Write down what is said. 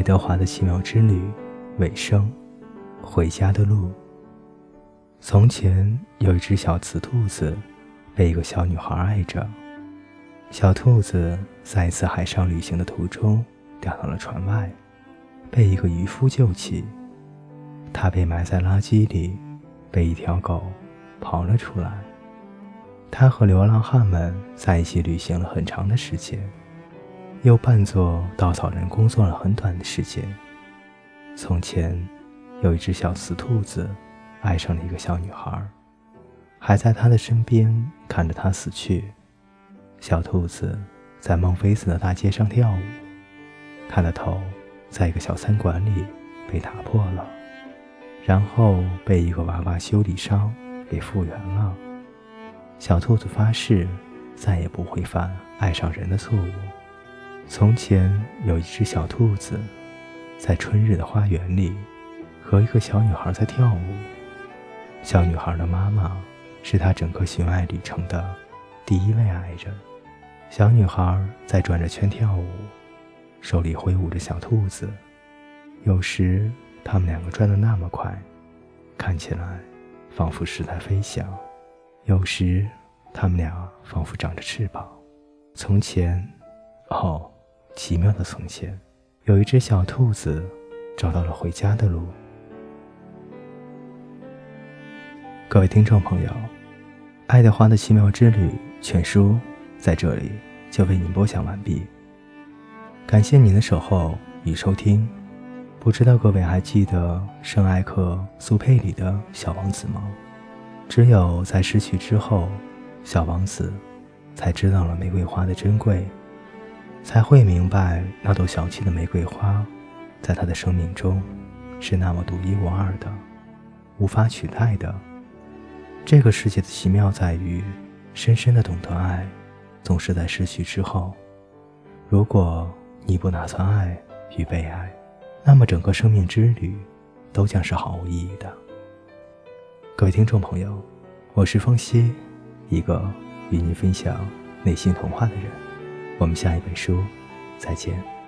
爱德华的奇妙之旅尾声，回家的路。从前有一只小雌兔子，被一个小女孩爱着。小兔子在一次海上旅行的途中掉到了船外，被一个渔夫救起。它被埋在垃圾里，被一条狗刨了出来。它和流浪汉们在一起旅行了很长的时间。又扮作稻草人工作了很短的时间。从前，有一只小雌兔子，爱上了一个小女孩，还在她的身边看着她死去。小兔子在孟菲斯的大街上跳舞，它的头在一个小餐馆里被打破了，然后被一个娃娃修理商给复原了。小兔子发誓，再也不会犯爱上人的错误。从前有一只小兔子，在春日的花园里，和一个小女孩在跳舞。小女孩的妈妈是她整个寻爱旅程的第一位爱人。小女孩在转着圈跳舞，手里挥舞着小兔子。有时，他们两个转得那么快，看起来仿佛是在飞翔；有时，他们俩仿佛长着翅膀。从前，哦。奇妙的从前，有一只小兔子找到了回家的路。各位听众朋友，《爱德华的奇妙之旅》全书在这里就为您播讲完毕。感谢您的守候与收听。不知道各位还记得圣埃克苏佩里的小王子吗？只有在失去之后，小王子才知道了玫瑰花的珍贵。才会明白，那朵小气的玫瑰花，在他的生命中，是那么独一无二的，无法取代的。这个世界的奇妙在于，深深的懂得爱，总是在失去之后。如果你不打算爱与被爱，那么整个生命之旅，都将是毫无意义的。各位听众朋友，我是风夕，一个与您分享内心童话的人。我们下一本书，再见。